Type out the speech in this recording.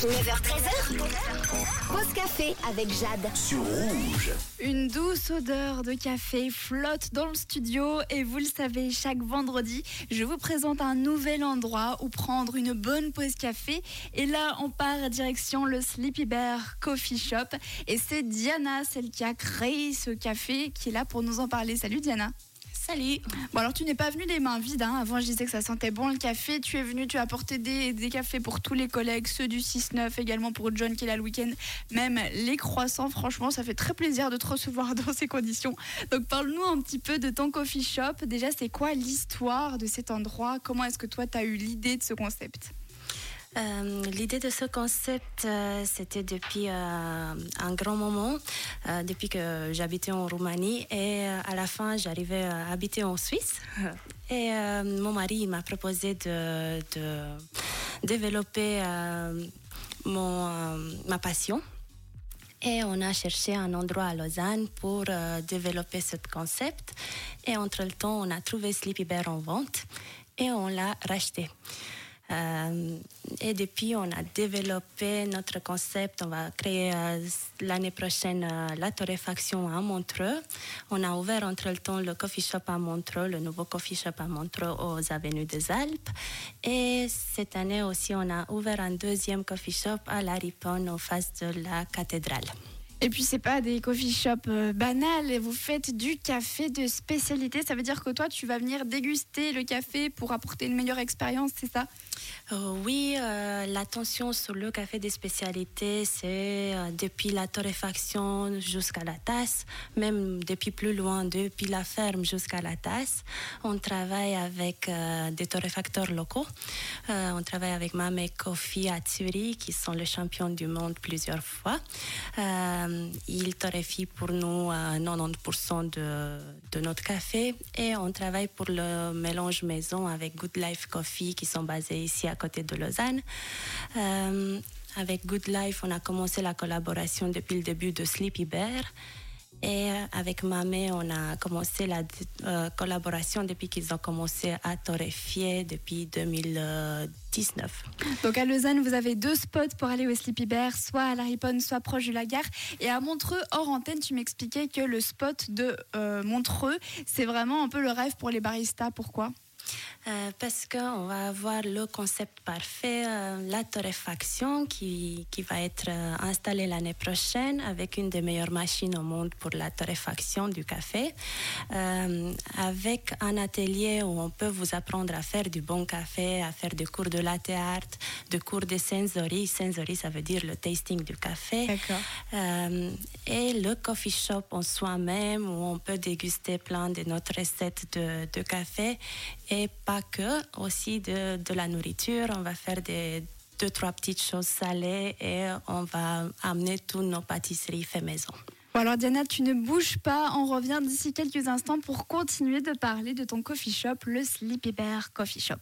9h13h. Pause café avec Jade. sur rouge. Une douce odeur de café flotte dans le studio et vous le savez, chaque vendredi, je vous présente un nouvel endroit où prendre une bonne pause café. Et là, on part direction le Sleepy Bear Coffee Shop. Et c'est Diana, celle qui a créé ce café, qui est là pour nous en parler. Salut Diana. Bon alors tu n'es pas venue les mains vides, hein. avant je disais que ça sentait bon le café, tu es venue, tu as apporté des, des cafés pour tous les collègues, ceux du 6-9 également pour John qui est là le week-end, même les croissants, franchement ça fait très plaisir de te recevoir dans ces conditions. Donc parle-nous un petit peu de ton coffee shop, déjà c'est quoi l'histoire de cet endroit, comment est-ce que toi tu as eu l'idée de ce concept? Euh, L'idée de ce concept, euh, c'était depuis euh, un grand moment, depuis que j'habitais en Roumanie et à la fin j'arrivais à habiter en Suisse. Et mon mari m'a proposé de, de développer mon, ma passion. Et on a cherché un endroit à Lausanne pour développer ce concept. Et entre le temps, on a trouvé Sleepy Bear en vente et on l'a racheté. Euh, et depuis, on a développé notre concept. On va créer euh, l'année prochaine euh, la torréfaction à Montreux. On a ouvert entre le temps le coffee shop à Montreux, le nouveau coffee shop à Montreux aux avenues des Alpes. Et cette année aussi, on a ouvert un deuxième coffee shop à La Riponne, en face de la cathédrale. Et puis c'est pas des coffee shops euh, banals, vous faites du café de spécialité, ça veut dire que toi tu vas venir déguster le café pour apporter une meilleure expérience, c'est ça? Euh, oui, euh, l'attention sur le café des spécialités, c'est euh, depuis la torréfaction jusqu'à la tasse, même depuis plus loin, depuis la ferme jusqu'à la tasse. On travaille avec des torréfacteurs locaux. On travaille avec Mame Coffee à Zurich, qui sont les champions du monde plusieurs fois. Euh, ils torréfient pour nous euh, 90% de, de notre café et on travaille pour le mélange maison avec Good Life Coffee qui sont basés ici à côté de Lausanne. Euh, avec Good Life, on a commencé la collaboration depuis le début de Sleepy Bear. Et euh, avec Mamé, on a commencé la euh, collaboration depuis qu'ils ont commencé à torréfier depuis 2019. Donc à Lausanne, vous avez deux spots pour aller au Sleepy Bear, soit à la Riponne, soit proche de la gare. Et à Montreux, hors antenne, tu m'expliquais que le spot de euh, Montreux, c'est vraiment un peu le rêve pour les baristas. Pourquoi? Euh, parce qu'on va avoir le concept parfait, euh, la torréfaction qui, qui va être euh, installée l'année prochaine avec une des meilleures machines au monde pour la torréfaction du café, avec un atelier où on peut vous apprendre à faire du bon café, à faire des cours de latte art, des cours de sensory. Sensory, ça veut dire le tasting du café. Et le coffee shop en soi-même où on peut déguster plein de notre recettes de, de café et pas que, aussi de, de la nourriture. On va faire des deux, trois petites choses salées et on va amener toutes nos pâtisseries fait maison. Bon alors Diana, tu ne bouges pas, on revient d'ici quelques instants pour continuer de parler de ton coffee shop, le Sleepy Bear Coffee Shop.